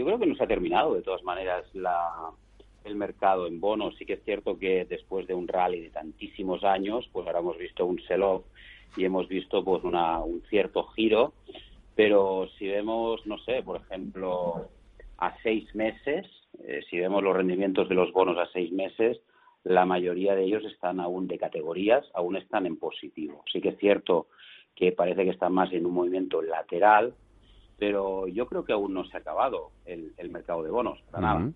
yo creo que no se ha terminado de todas maneras la, el mercado en bonos. Sí que es cierto que después de un rally de tantísimos años, pues ahora hemos visto un sell-off y hemos visto pues una, un cierto giro, pero si vemos, no sé, por ejemplo, a seis meses, eh, si vemos los rendimientos de los bonos a seis meses, la mayoría de ellos están aún de categorías, aún están en positivo. Sí que es cierto que parece que están más en un movimiento lateral, pero yo creo que aún no se ha acabado el, mercado de bonos, para nada.